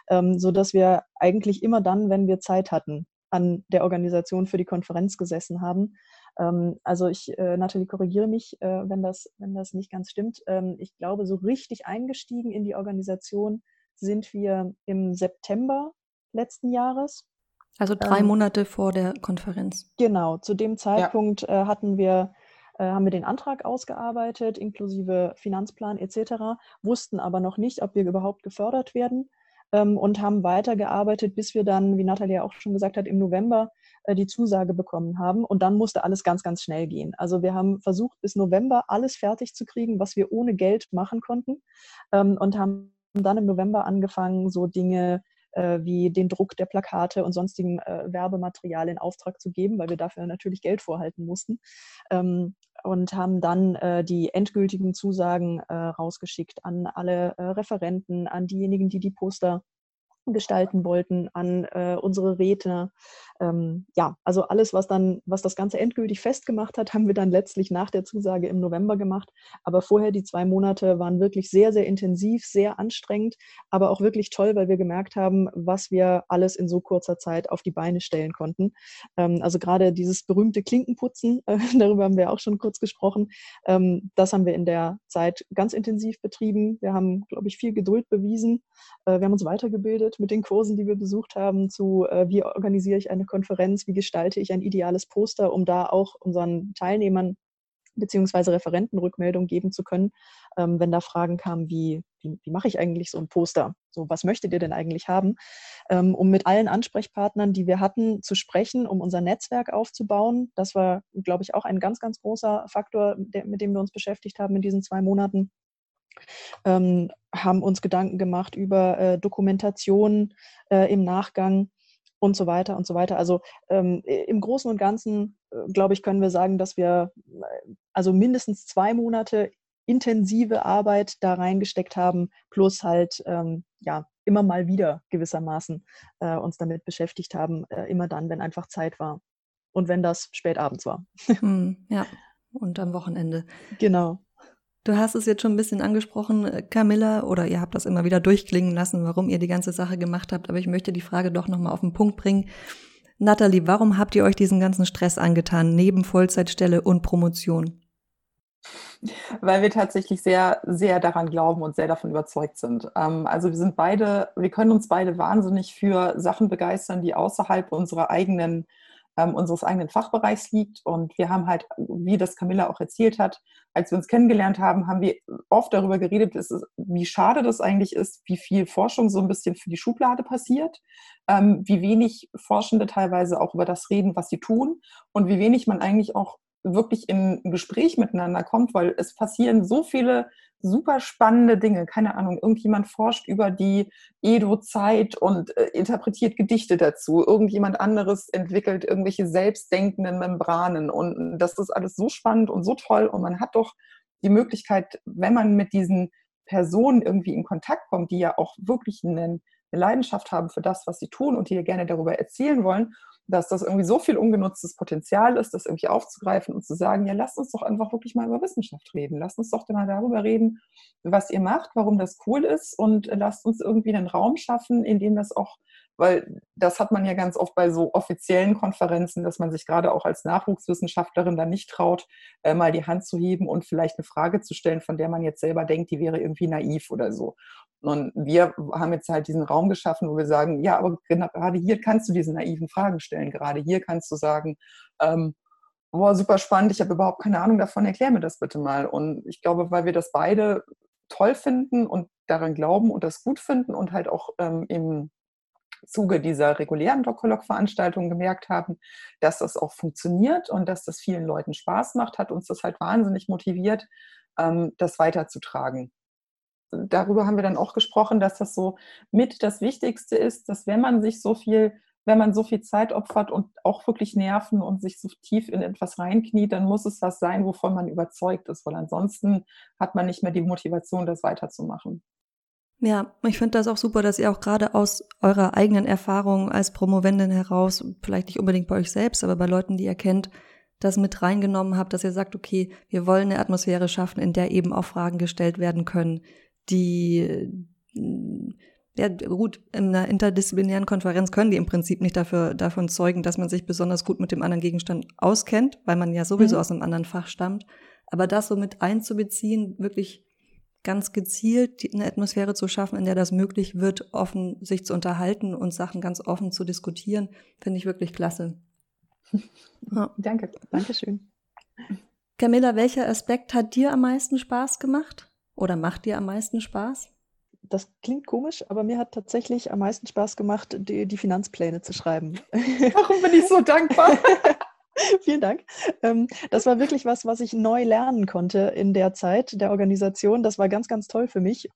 ähm, sodass wir eigentlich immer dann, wenn wir Zeit hatten, an der Organisation für die Konferenz gesessen haben. Ähm, also ich, äh, Nathalie, korrigiere mich, äh, wenn, das, wenn das nicht ganz stimmt. Ähm, ich glaube, so richtig eingestiegen in die Organisation sind wir im September letzten Jahres. Also drei ähm, Monate vor der Konferenz. Genau, zu dem Zeitpunkt ja. äh, hatten wir äh, haben wir den Antrag ausgearbeitet, inklusive Finanzplan etc., wussten aber noch nicht, ob wir überhaupt gefördert werden ähm, und haben weitergearbeitet, bis wir dann, wie Natalia auch schon gesagt hat, im November die Zusage bekommen haben. Und dann musste alles ganz, ganz schnell gehen. Also wir haben versucht, bis November alles fertig zu kriegen, was wir ohne Geld machen konnten ähm, und haben dann im November angefangen, so Dinge äh, wie den Druck der Plakate und sonstigen äh, Werbematerial in Auftrag zu geben, weil wir dafür natürlich Geld vorhalten mussten. Ähm, und haben dann äh, die endgültigen Zusagen äh, rausgeschickt an alle äh, Referenten, an diejenigen, die die Poster gestalten wollten, an äh, unsere Redner. Ähm, ja, also alles, was dann, was das Ganze endgültig festgemacht hat, haben wir dann letztlich nach der Zusage im November gemacht. Aber vorher die zwei Monate waren wirklich sehr, sehr intensiv, sehr anstrengend, aber auch wirklich toll, weil wir gemerkt haben, was wir alles in so kurzer Zeit auf die Beine stellen konnten. Ähm, also gerade dieses berühmte Klinkenputzen, äh, darüber haben wir auch schon kurz gesprochen, ähm, das haben wir in der Zeit ganz intensiv betrieben. Wir haben, glaube ich, viel Geduld bewiesen. Äh, wir haben uns weitergebildet mit den Kursen, die wir besucht haben, zu äh, wie organisiere ich eine Konferenz, wie gestalte ich ein ideales Poster, um da auch unseren Teilnehmern beziehungsweise Referenten Rückmeldung geben zu können, ähm, wenn da Fragen kamen, wie, wie, wie, mache ich eigentlich so ein Poster? So, was möchtet ihr denn eigentlich haben? Ähm, um mit allen Ansprechpartnern, die wir hatten, zu sprechen, um unser Netzwerk aufzubauen. Das war, glaube ich, auch ein ganz, ganz großer Faktor, der, mit dem wir uns beschäftigt haben in diesen zwei Monaten ähm, haben uns Gedanken gemacht über äh, Dokumentation äh, im Nachgang und so weiter und so weiter. Also ähm, im Großen und Ganzen, äh, glaube ich, können wir sagen, dass wir äh, also mindestens zwei Monate intensive Arbeit da reingesteckt haben, plus halt ähm, ja immer mal wieder gewissermaßen äh, uns damit beschäftigt haben, äh, immer dann, wenn einfach Zeit war und wenn das spät abends war. Hm, ja, und am Wochenende. Genau. Du hast es jetzt schon ein bisschen angesprochen, äh, Camilla, oder ihr habt das immer wieder durchklingen lassen, warum ihr die ganze Sache gemacht habt, aber ich möchte die Frage doch nochmal auf den Punkt bringen. Nathalie, warum habt ihr euch diesen ganzen Stress angetan, neben Vollzeitstelle und Promotion? Weil wir tatsächlich sehr, sehr daran glauben und sehr davon überzeugt sind. Ähm, also wir sind beide, wir können uns beide wahnsinnig für Sachen begeistern, die außerhalb unserer eigenen ähm, unseres eigenen Fachbereichs liegt. Und wir haben halt, wie das Camilla auch erzählt hat, als wir uns kennengelernt haben, haben wir oft darüber geredet, ist, wie schade das eigentlich ist, wie viel Forschung so ein bisschen für die Schublade passiert, ähm, wie wenig Forschende teilweise auch über das reden, was sie tun und wie wenig man eigentlich auch wirklich in ein Gespräch miteinander kommt, weil es passieren so viele super spannende Dinge. Keine Ahnung, irgendjemand forscht über die Edo-Zeit und äh, interpretiert Gedichte dazu. Irgendjemand anderes entwickelt irgendwelche selbstdenkenden Membranen. Und das ist alles so spannend und so toll. Und man hat doch die Möglichkeit, wenn man mit diesen Personen irgendwie in Kontakt kommt, die ja auch wirklich einen, eine Leidenschaft haben für das, was sie tun und die ja gerne darüber erzählen wollen dass das irgendwie so viel ungenutztes Potenzial ist, das irgendwie aufzugreifen und zu sagen, ja, lasst uns doch einfach wirklich mal über Wissenschaft reden. Lasst uns doch mal darüber reden, was ihr macht, warum das cool ist und lasst uns irgendwie einen Raum schaffen, in dem das auch, weil das hat man ja ganz oft bei so offiziellen Konferenzen, dass man sich gerade auch als Nachwuchswissenschaftlerin dann nicht traut, äh, mal die Hand zu heben und vielleicht eine Frage zu stellen, von der man jetzt selber denkt, die wäre irgendwie naiv oder so. Und wir haben jetzt halt diesen Raum geschaffen, wo wir sagen, ja, aber gerade hier kannst du diese naiven Fragen stellen. Gerade hier kannst du sagen, ähm, boah, super spannend, ich habe überhaupt keine Ahnung davon, erklär mir das bitte mal. Und ich glaube, weil wir das beide toll finden und daran glauben und das gut finden und halt auch ähm, im Zuge dieser regulären Doc-Colloq-Veranstaltungen gemerkt haben, dass das auch funktioniert und dass das vielen Leuten Spaß macht, hat uns das halt wahnsinnig motiviert, ähm, das weiterzutragen darüber haben wir dann auch gesprochen, dass das so mit das Wichtigste ist, dass wenn man sich so viel, wenn man so viel Zeit opfert und auch wirklich Nerven und sich so tief in etwas reinkniet, dann muss es was sein, wovon man überzeugt ist, weil ansonsten hat man nicht mehr die Motivation, das weiterzumachen. Ja, ich finde das auch super, dass ihr auch gerade aus eurer eigenen Erfahrung als Promovendin heraus, vielleicht nicht unbedingt bei euch selbst, aber bei Leuten, die ihr kennt, das mit reingenommen habt, dass ihr sagt, okay, wir wollen eine Atmosphäre schaffen, in der eben auch Fragen gestellt werden können, die ja, gut, in einer interdisziplinären Konferenz können die im Prinzip nicht dafür, davon zeugen, dass man sich besonders gut mit dem anderen Gegenstand auskennt, weil man ja sowieso mhm. aus einem anderen Fach stammt. Aber das so mit einzubeziehen, wirklich ganz gezielt eine Atmosphäre zu schaffen, in der das möglich wird, offen sich zu unterhalten und Sachen ganz offen zu diskutieren, finde ich wirklich klasse. Ja. Danke, Dankeschön. Camilla, welcher Aspekt hat dir am meisten Spaß gemacht? Oder macht dir am meisten Spaß? Das klingt komisch, aber mir hat tatsächlich am meisten Spaß gemacht, die, die Finanzpläne zu schreiben. Warum bin ich so dankbar? Vielen Dank. Ähm, das war wirklich was, was ich neu lernen konnte in der Zeit der Organisation. Das war ganz, ganz toll für mich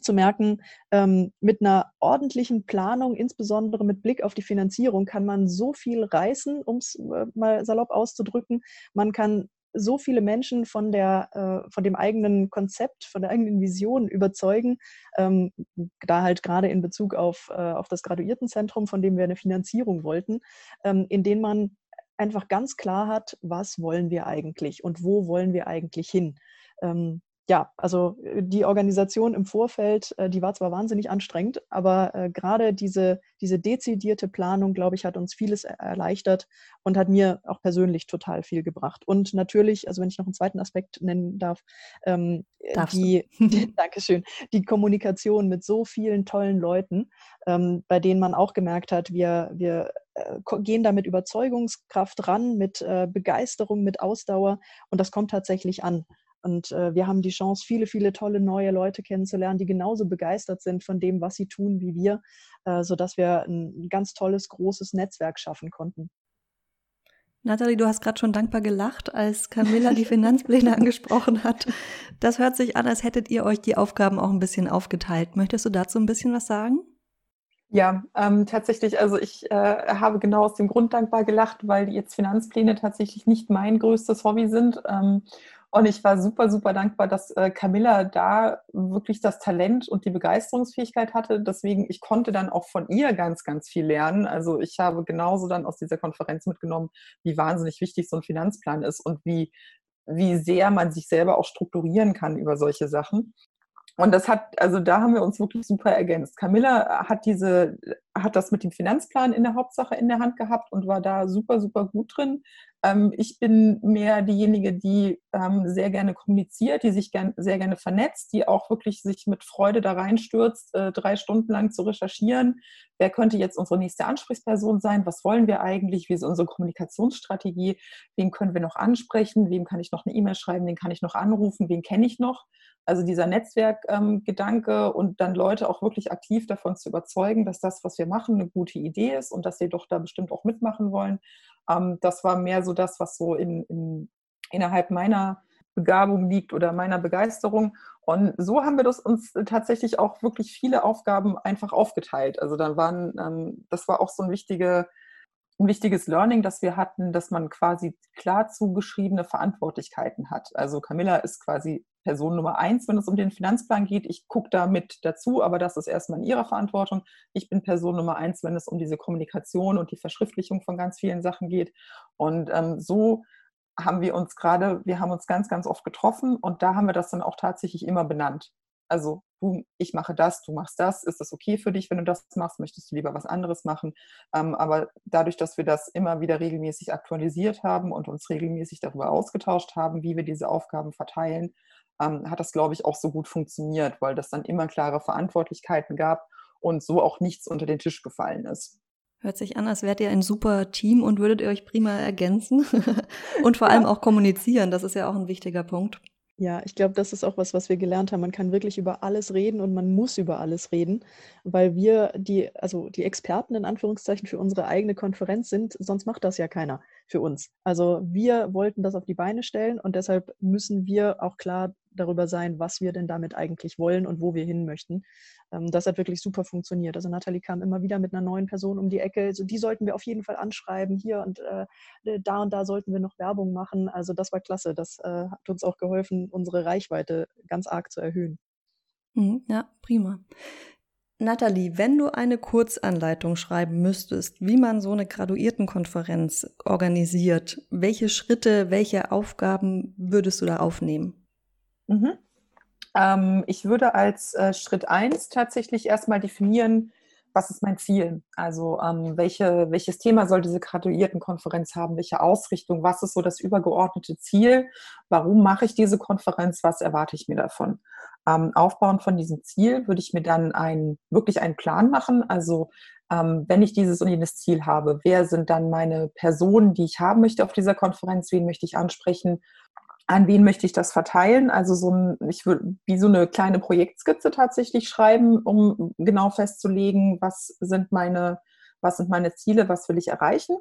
zu merken, ähm, mit einer ordentlichen Planung, insbesondere mit Blick auf die Finanzierung, kann man so viel reißen, um es äh, mal salopp auszudrücken. Man kann so viele Menschen von, der, äh, von dem eigenen Konzept, von der eigenen Vision überzeugen, ähm, da halt gerade in Bezug auf, äh, auf das Graduiertenzentrum, von dem wir eine Finanzierung wollten, ähm, in denen man einfach ganz klar hat, was wollen wir eigentlich und wo wollen wir eigentlich hin. Ähm, ja, also äh, die Organisation im Vorfeld, äh, die war zwar wahnsinnig anstrengend, aber äh, gerade diese, diese dezidierte Planung, glaube ich, hat uns vieles erleichtert und hat mir auch persönlich total viel gebracht. Und natürlich, also wenn ich noch einen zweiten Aspekt nennen darf, ähm, die, die, Dankeschön, die Kommunikation mit so vielen tollen Leuten, ähm, bei denen man auch gemerkt hat, wir, wir gehen da mit Überzeugungskraft ran, mit Begeisterung, mit Ausdauer und das kommt tatsächlich an. Und äh, wir haben die Chance, viele, viele tolle neue Leute kennenzulernen, die genauso begeistert sind von dem, was sie tun wie wir, äh, sodass wir ein ganz tolles, großes Netzwerk schaffen konnten. Nathalie, du hast gerade schon dankbar gelacht, als Camilla die Finanzpläne angesprochen hat. Das hört sich an, als hättet ihr euch die Aufgaben auch ein bisschen aufgeteilt. Möchtest du dazu ein bisschen was sagen? Ja, ähm, tatsächlich, also ich äh, habe genau aus dem Grund dankbar gelacht, weil jetzt Finanzpläne tatsächlich nicht mein größtes Hobby sind. Ähm, und ich war super, super dankbar, dass äh, Camilla da wirklich das Talent und die Begeisterungsfähigkeit hatte. Deswegen, ich konnte dann auch von ihr ganz, ganz viel lernen. Also ich habe genauso dann aus dieser Konferenz mitgenommen, wie wahnsinnig wichtig so ein Finanzplan ist und wie, wie sehr man sich selber auch strukturieren kann über solche Sachen. Und das hat, also da haben wir uns wirklich super ergänzt. Camilla hat diese hat das mit dem Finanzplan in der Hauptsache in der Hand gehabt und war da super, super gut drin. Ähm, ich bin mehr diejenige, die ähm, sehr gerne kommuniziert, die sich gern, sehr gerne vernetzt, die auch wirklich sich mit Freude da reinstürzt, äh, drei Stunden lang zu recherchieren. Wer könnte jetzt unsere nächste Ansprechperson sein? Was wollen wir eigentlich? Wie ist unsere Kommunikationsstrategie? Wen können wir noch ansprechen? Wem kann ich noch eine E-Mail schreiben? Wen kann ich noch anrufen? Wen kenne ich noch? Also dieser Netzwerkgedanke ähm, und dann Leute auch wirklich aktiv davon zu überzeugen, dass das, was wir machen, eine gute Idee ist und dass sie doch da bestimmt auch mitmachen wollen. Ähm, das war mehr so das, was so in, in, innerhalb meiner Begabung liegt oder meiner Begeisterung. Und so haben wir das uns tatsächlich auch wirklich viele Aufgaben einfach aufgeteilt. Also dann waren, ähm, das war auch so ein wichtige, ein wichtiges Learning, das wir hatten, dass man quasi klar zugeschriebene Verantwortlichkeiten hat. Also Camilla ist quasi Person Nummer eins, wenn es um den Finanzplan geht. Ich gucke da mit dazu, aber das ist erstmal in ihrer Verantwortung. Ich bin Person Nummer eins, wenn es um diese Kommunikation und die Verschriftlichung von ganz vielen Sachen geht. Und ähm, so haben wir uns gerade, wir haben uns ganz, ganz oft getroffen und da haben wir das dann auch tatsächlich immer benannt. Also du, ich mache das, du machst das. Ist das okay für dich, wenn du das machst? Möchtest du lieber was anderes machen? Ähm, aber dadurch, dass wir das immer wieder regelmäßig aktualisiert haben und uns regelmäßig darüber ausgetauscht haben, wie wir diese Aufgaben verteilen, ähm, hat das, glaube ich, auch so gut funktioniert, weil das dann immer klare Verantwortlichkeiten gab und so auch nichts unter den Tisch gefallen ist. Hört sich an, als wärt ihr ein super Team und würdet ihr euch prima ergänzen und vor allem auch kommunizieren. Das ist ja auch ein wichtiger Punkt. Ja, ich glaube, das ist auch was, was wir gelernt haben. Man kann wirklich über alles reden und man muss über alles reden, weil wir die, also die Experten in Anführungszeichen für unsere eigene Konferenz sind. Sonst macht das ja keiner für uns. Also wir wollten das auf die Beine stellen und deshalb müssen wir auch klar darüber sein, was wir denn damit eigentlich wollen und wo wir hin möchten. Ähm, das hat wirklich super funktioniert. Also Nathalie kam immer wieder mit einer neuen Person um die Ecke. Also die sollten wir auf jeden Fall anschreiben. Hier und äh, da und da sollten wir noch Werbung machen. Also das war klasse. Das äh, hat uns auch geholfen, unsere Reichweite ganz arg zu erhöhen. Mhm, ja, prima. Nathalie, wenn du eine Kurzanleitung schreiben müsstest, wie man so eine Graduiertenkonferenz organisiert, welche Schritte, welche Aufgaben würdest du da aufnehmen? Mhm. Ähm, ich würde als äh, Schritt eins tatsächlich erstmal definieren, was ist mein Ziel? Also ähm, welche, welches Thema soll diese Graduiertenkonferenz haben? Welche Ausrichtung? Was ist so das übergeordnete Ziel? Warum mache ich diese Konferenz? Was erwarte ich mir davon? Ähm, aufbauend von diesem Ziel würde ich mir dann ein, wirklich einen Plan machen. Also ähm, wenn ich dieses und jenes Ziel habe, wer sind dann meine Personen, die ich haben möchte auf dieser Konferenz? Wen möchte ich ansprechen? An wen möchte ich das verteilen? Also so ein, ich würde wie so eine kleine Projektskizze tatsächlich schreiben, um genau festzulegen, was sind meine, was sind meine Ziele, was will ich erreichen.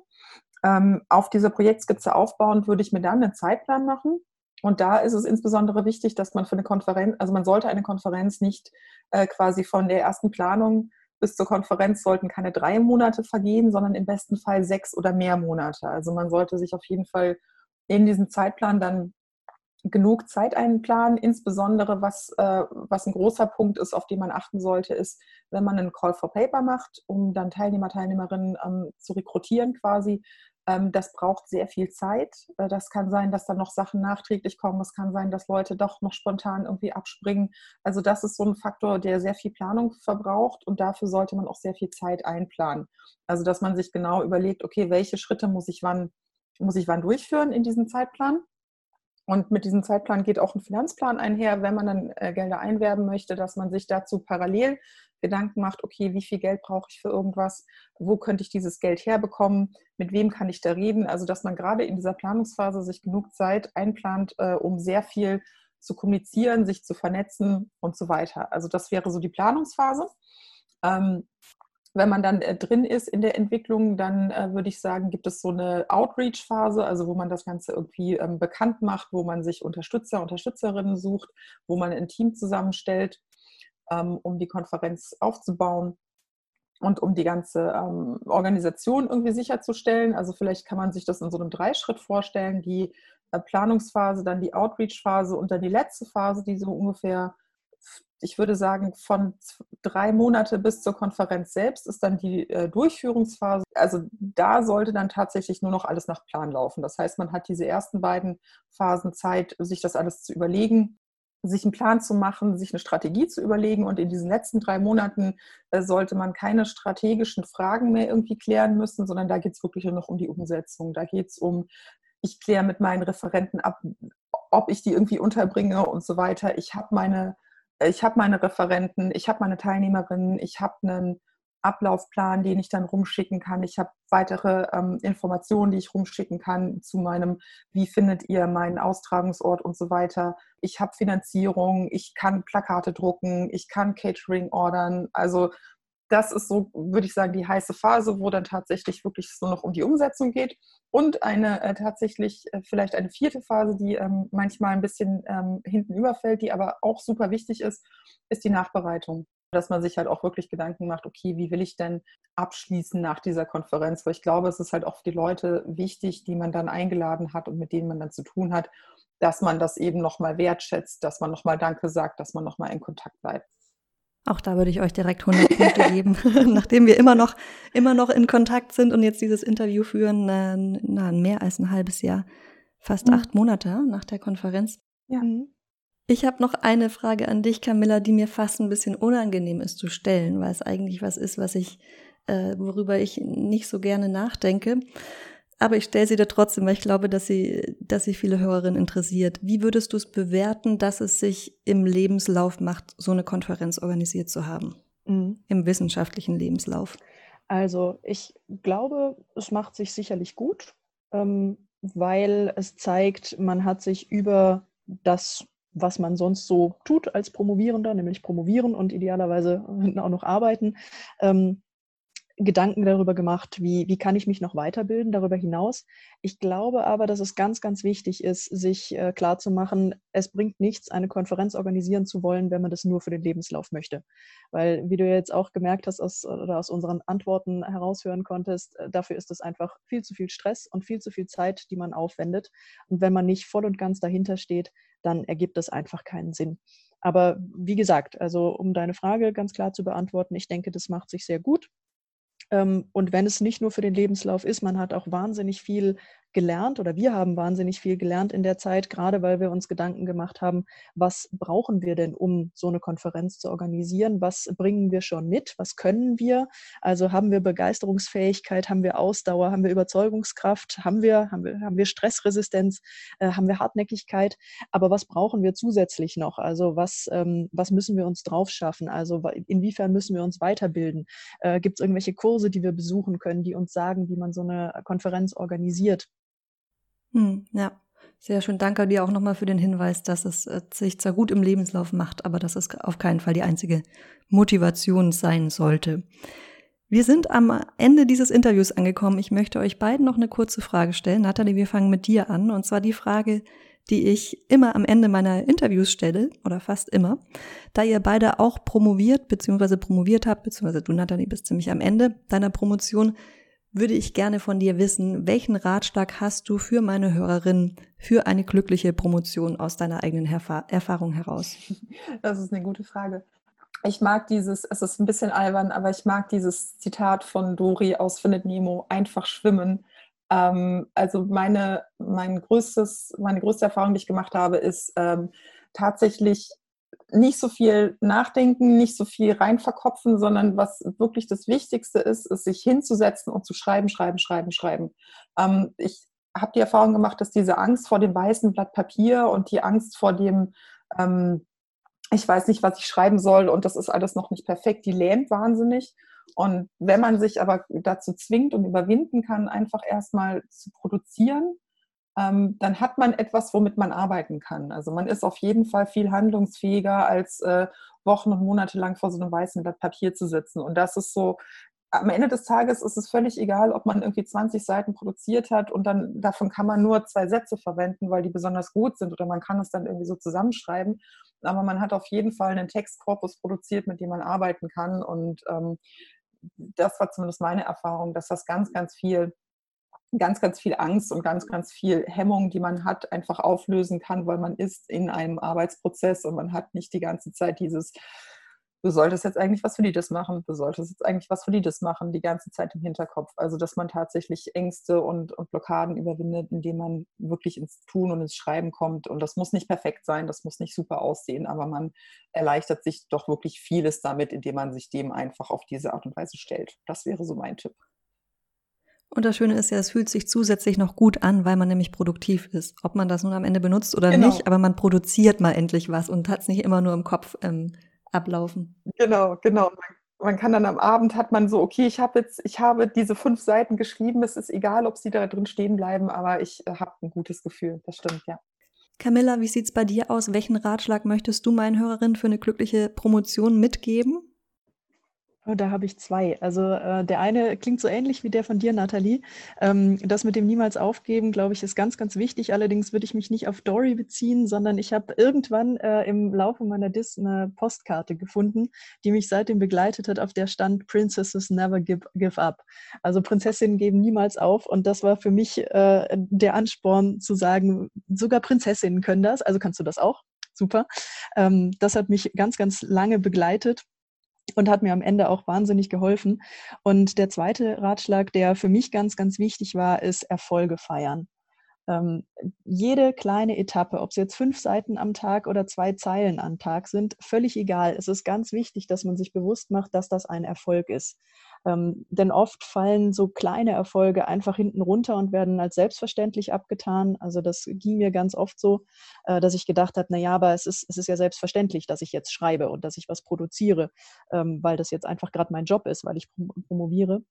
Ähm, auf dieser Projektskizze aufbauend würde ich mir dann einen Zeitplan machen. Und da ist es insbesondere wichtig, dass man für eine Konferenz, also man sollte eine Konferenz nicht äh, quasi von der ersten Planung bis zur Konferenz sollten keine drei Monate vergehen, sondern im besten Fall sechs oder mehr Monate. Also man sollte sich auf jeden Fall in diesem Zeitplan dann genug Zeit einplanen. Insbesondere, was, äh, was ein großer Punkt ist, auf den man achten sollte, ist, wenn man einen Call for Paper macht, um dann Teilnehmer, Teilnehmerinnen ähm, zu rekrutieren quasi. Ähm, das braucht sehr viel Zeit. Äh, das kann sein, dass dann noch Sachen nachträglich kommen. Es kann sein, dass Leute doch noch spontan irgendwie abspringen. Also das ist so ein Faktor, der sehr viel Planung verbraucht und dafür sollte man auch sehr viel Zeit einplanen. Also dass man sich genau überlegt, okay, welche Schritte muss ich wann, muss ich wann durchführen in diesem Zeitplan? Und mit diesem Zeitplan geht auch ein Finanzplan einher, wenn man dann äh, Gelder einwerben möchte, dass man sich dazu parallel Gedanken macht, okay, wie viel Geld brauche ich für irgendwas, wo könnte ich dieses Geld herbekommen, mit wem kann ich da reden. Also dass man gerade in dieser Planungsphase sich genug Zeit einplant, äh, um sehr viel zu kommunizieren, sich zu vernetzen und so weiter. Also das wäre so die Planungsphase. Ähm, wenn man dann äh, drin ist in der Entwicklung, dann äh, würde ich sagen, gibt es so eine Outreach-Phase, also wo man das Ganze irgendwie ähm, bekannt macht, wo man sich Unterstützer, Unterstützerinnen sucht, wo man ein Team zusammenstellt, ähm, um die Konferenz aufzubauen und um die ganze ähm, Organisation irgendwie sicherzustellen. Also vielleicht kann man sich das in so einem Dreischritt vorstellen, die äh, Planungsphase, dann die Outreach-Phase und dann die letzte Phase, die so ungefähr ich würde sagen, von drei Monate bis zur Konferenz selbst ist dann die äh, Durchführungsphase. Also da sollte dann tatsächlich nur noch alles nach Plan laufen. Das heißt, man hat diese ersten beiden Phasen Zeit, sich das alles zu überlegen sich einen Plan zu machen, sich eine Strategie zu überlegen. Und in diesen letzten drei Monaten äh, sollte man keine strategischen Fragen mehr irgendwie klären müssen, sondern da geht es wirklich nur noch um die Umsetzung. Da geht es um, ich kläre mit meinen Referenten ab, ob ich die irgendwie unterbringe und so weiter. Ich habe meine, ich habe meine Referenten, ich habe meine Teilnehmerinnen, ich habe einen Ablaufplan, den ich dann rumschicken kann. Ich habe weitere ähm, Informationen, die ich rumschicken kann zu meinem, wie findet ihr meinen Austragungsort und so weiter. Ich habe Finanzierung, ich kann Plakate drucken, ich kann Catering ordern. Also das ist so, würde ich sagen, die heiße Phase, wo dann tatsächlich wirklich so noch um die Umsetzung geht. Und eine äh, tatsächlich äh, vielleicht eine vierte Phase, die ähm, manchmal ein bisschen ähm, hinten überfällt, die aber auch super wichtig ist, ist die Nachbereitung dass man sich halt auch wirklich Gedanken macht, okay, wie will ich denn abschließen nach dieser Konferenz? Weil ich glaube, es ist halt auch für die Leute wichtig, die man dann eingeladen hat und mit denen man dann zu tun hat, dass man das eben nochmal wertschätzt, dass man nochmal Danke sagt, dass man nochmal in Kontakt bleibt. Auch da würde ich euch direkt 100 Punkte geben, nachdem wir immer noch, immer noch in Kontakt sind und jetzt dieses Interview führen, äh, na, mehr als ein halbes Jahr, fast mhm. acht Monate nach der Konferenz. Ja. Mhm. Ich habe noch eine Frage an dich, Camilla, die mir fast ein bisschen unangenehm ist zu stellen, weil es eigentlich was ist, was ich, äh, worüber ich nicht so gerne nachdenke. Aber ich stelle sie dir trotzdem, weil ich glaube, dass sie, dass sie viele Hörerinnen interessiert. Wie würdest du es bewerten, dass es sich im Lebenslauf macht, so eine Konferenz organisiert zu haben? Mhm. Im wissenschaftlichen Lebenslauf? Also ich glaube, es macht sich sicherlich gut, ähm, weil es zeigt, man hat sich über das was man sonst so tut als Promovierender, nämlich promovieren und idealerweise auch noch arbeiten, ähm, Gedanken darüber gemacht, wie, wie kann ich mich noch weiterbilden darüber hinaus. Ich glaube aber, dass es ganz, ganz wichtig ist, sich äh, klarzumachen, es bringt nichts, eine Konferenz organisieren zu wollen, wenn man das nur für den Lebenslauf möchte. Weil, wie du jetzt auch gemerkt hast aus, oder aus unseren Antworten heraushören konntest, äh, dafür ist es einfach viel zu viel Stress und viel zu viel Zeit, die man aufwendet. Und wenn man nicht voll und ganz dahinter steht, dann ergibt das einfach keinen Sinn. Aber wie gesagt, also um deine Frage ganz klar zu beantworten, ich denke, das macht sich sehr gut. Ähm, und wenn es nicht nur für den Lebenslauf ist, man hat auch wahnsinnig viel gelernt oder wir haben wahnsinnig viel gelernt in der Zeit, gerade weil wir uns Gedanken gemacht haben, was brauchen wir denn, um so eine Konferenz zu organisieren? Was bringen wir schon mit? Was können wir? Also haben wir Begeisterungsfähigkeit, haben wir Ausdauer, haben wir Überzeugungskraft, haben wir, haben wir, haben wir Stressresistenz, äh, haben wir Hartnäckigkeit? Aber was brauchen wir zusätzlich noch? Also was, ähm, was müssen wir uns drauf schaffen? Also inwiefern müssen wir uns weiterbilden? Äh, Gibt es irgendwelche Kurse, die wir besuchen können, die uns sagen, wie man so eine Konferenz organisiert? Hm, ja, sehr schön. Danke dir auch nochmal für den Hinweis, dass es äh, sich zwar gut im Lebenslauf macht, aber dass es auf keinen Fall die einzige Motivation sein sollte. Wir sind am Ende dieses Interviews angekommen. Ich möchte euch beiden noch eine kurze Frage stellen. Nathalie, wir fangen mit dir an. Und zwar die Frage, die ich immer am Ende meiner Interviews stelle, oder fast immer, da ihr beide auch promoviert, beziehungsweise promoviert habt, beziehungsweise du, Nathalie, bist ziemlich am Ende deiner Promotion würde ich gerne von dir wissen, welchen Ratschlag hast du für meine Hörerin für eine glückliche Promotion aus deiner eigenen Erfa Erfahrung heraus? Das ist eine gute Frage. Ich mag dieses, es ist ein bisschen albern, aber ich mag dieses Zitat von Dori aus Findet Nemo, einfach schwimmen. Ähm, also meine, mein größtes, meine größte Erfahrung, die ich gemacht habe, ist ähm, tatsächlich nicht so viel nachdenken, nicht so viel rein verkopfen, sondern was wirklich das Wichtigste ist, ist sich hinzusetzen und zu schreiben, schreiben, schreiben, schreiben. Ähm, ich habe die Erfahrung gemacht, dass diese Angst vor dem weißen Blatt Papier und die Angst vor dem, ähm, ich weiß nicht, was ich schreiben soll und das ist alles noch nicht perfekt, die lähmt wahnsinnig. Und wenn man sich aber dazu zwingt und überwinden kann, einfach erstmal zu produzieren, ähm, dann hat man etwas, womit man arbeiten kann. Also man ist auf jeden Fall viel handlungsfähiger, als äh, Wochen und Monate lang vor so einem weißen Blatt Papier zu sitzen. Und das ist so, am Ende des Tages ist es völlig egal, ob man irgendwie 20 Seiten produziert hat und dann davon kann man nur zwei Sätze verwenden, weil die besonders gut sind oder man kann es dann irgendwie so zusammenschreiben. Aber man hat auf jeden Fall einen Textkorpus produziert, mit dem man arbeiten kann. Und ähm, das war zumindest meine Erfahrung, dass das ganz, ganz viel ganz, ganz viel Angst und ganz, ganz viel Hemmung, die man hat, einfach auflösen kann, weil man ist in einem Arbeitsprozess und man hat nicht die ganze Zeit dieses du solltest jetzt eigentlich was für die das machen, du solltest jetzt eigentlich was für die das machen, die ganze Zeit im Hinterkopf. Also, dass man tatsächlich Ängste und, und Blockaden überwindet, indem man wirklich ins Tun und ins Schreiben kommt. Und das muss nicht perfekt sein, das muss nicht super aussehen, aber man erleichtert sich doch wirklich vieles damit, indem man sich dem einfach auf diese Art und Weise stellt. Das wäre so mein Tipp. Und das Schöne ist ja, es fühlt sich zusätzlich noch gut an, weil man nämlich produktiv ist. Ob man das nun am Ende benutzt oder genau. nicht, aber man produziert mal endlich was und hat es nicht immer nur im Kopf ähm, ablaufen. Genau, genau. Man kann dann am Abend hat man so, okay, ich habe jetzt, ich habe diese fünf Seiten geschrieben, es ist egal, ob sie da drin stehen bleiben, aber ich äh, habe ein gutes Gefühl. Das stimmt, ja. Camilla, wie sieht es bei dir aus? Welchen Ratschlag möchtest du meinen Hörerinnen für eine glückliche Promotion mitgeben? Oh, da habe ich zwei. Also äh, der eine klingt so ähnlich wie der von dir, Nathalie. Ähm, das mit dem niemals aufgeben, glaube ich, ist ganz, ganz wichtig. Allerdings würde ich mich nicht auf Dory beziehen, sondern ich habe irgendwann äh, im Laufe meiner Dis eine Postkarte gefunden, die mich seitdem begleitet hat, auf der stand Princesses never give, give up. Also Prinzessinnen geben niemals auf. Und das war für mich äh, der Ansporn zu sagen, sogar Prinzessinnen können das. Also kannst du das auch? Super. Ähm, das hat mich ganz, ganz lange begleitet und hat mir am Ende auch wahnsinnig geholfen. Und der zweite Ratschlag, der für mich ganz, ganz wichtig war, ist Erfolge feiern. Ähm, jede kleine Etappe, ob es jetzt fünf Seiten am Tag oder zwei Zeilen am Tag sind, völlig egal. Es ist ganz wichtig, dass man sich bewusst macht, dass das ein Erfolg ist. Ähm, denn oft fallen so kleine Erfolge einfach hinten runter und werden als selbstverständlich abgetan. Also das ging mir ganz oft so, äh, dass ich gedacht habe, naja, aber es ist, es ist ja selbstverständlich, dass ich jetzt schreibe und dass ich was produziere, ähm, weil das jetzt einfach gerade mein Job ist, weil ich promoviere.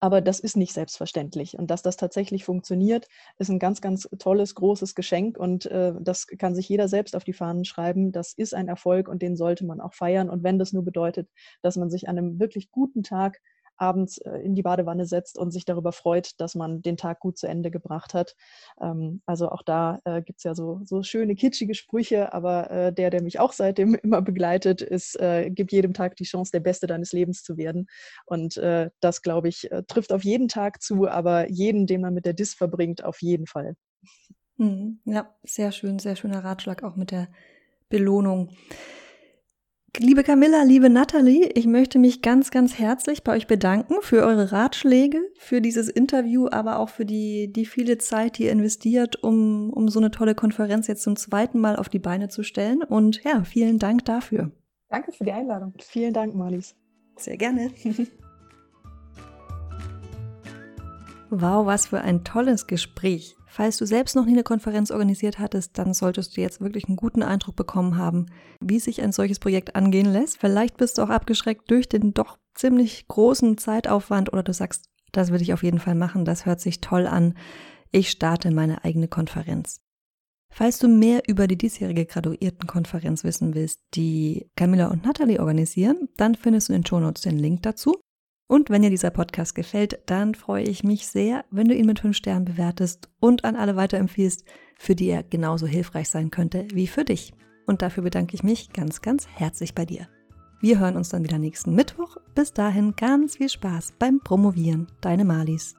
Aber das ist nicht selbstverständlich. Und dass das tatsächlich funktioniert, ist ein ganz, ganz tolles, großes Geschenk. Und äh, das kann sich jeder selbst auf die Fahnen schreiben. Das ist ein Erfolg und den sollte man auch feiern. Und wenn das nur bedeutet, dass man sich an einem wirklich guten Tag abends äh, in die Badewanne setzt und sich darüber freut, dass man den Tag gut zu Ende gebracht hat. Ähm, also auch da äh, gibt es ja so, so schöne kitschige Sprüche, aber äh, der, der mich auch seitdem immer begleitet, ist, gib jedem Tag die Chance, der Beste deines Lebens zu werden. Und das, glaube ich, trifft auf jeden Tag zu, aber jeden, den man mit der Dis verbringt, auf jeden Fall. Hm, ja, sehr schön, sehr schöner Ratschlag auch mit der Belohnung. Liebe Camilla, liebe Nathalie, ich möchte mich ganz, ganz herzlich bei euch bedanken für eure Ratschläge, für dieses Interview, aber auch für die, die viele Zeit, die ihr investiert, um, um so eine tolle Konferenz jetzt zum zweiten Mal auf die Beine zu stellen. Und ja, vielen Dank dafür. Danke für die Einladung. Vielen Dank, Marlies. Sehr gerne. wow, was für ein tolles Gespräch. Falls du selbst noch nie eine Konferenz organisiert hattest, dann solltest du jetzt wirklich einen guten Eindruck bekommen haben, wie sich ein solches Projekt angehen lässt. Vielleicht bist du auch abgeschreckt durch den doch ziemlich großen Zeitaufwand oder du sagst, das würde ich auf jeden Fall machen, das hört sich toll an. Ich starte meine eigene Konferenz. Falls du mehr über die diesjährige Graduiertenkonferenz wissen willst, die Camilla und Natalie organisieren, dann findest du in den Shownotes den Link dazu. Und wenn dir dieser Podcast gefällt, dann freue ich mich sehr, wenn du ihn mit 5 Sternen bewertest und an alle weiterempfiehlst, für die er genauso hilfreich sein könnte wie für dich. Und dafür bedanke ich mich ganz, ganz herzlich bei dir. Wir hören uns dann wieder nächsten Mittwoch. Bis dahin ganz viel Spaß beim Promovieren. Deine Malis.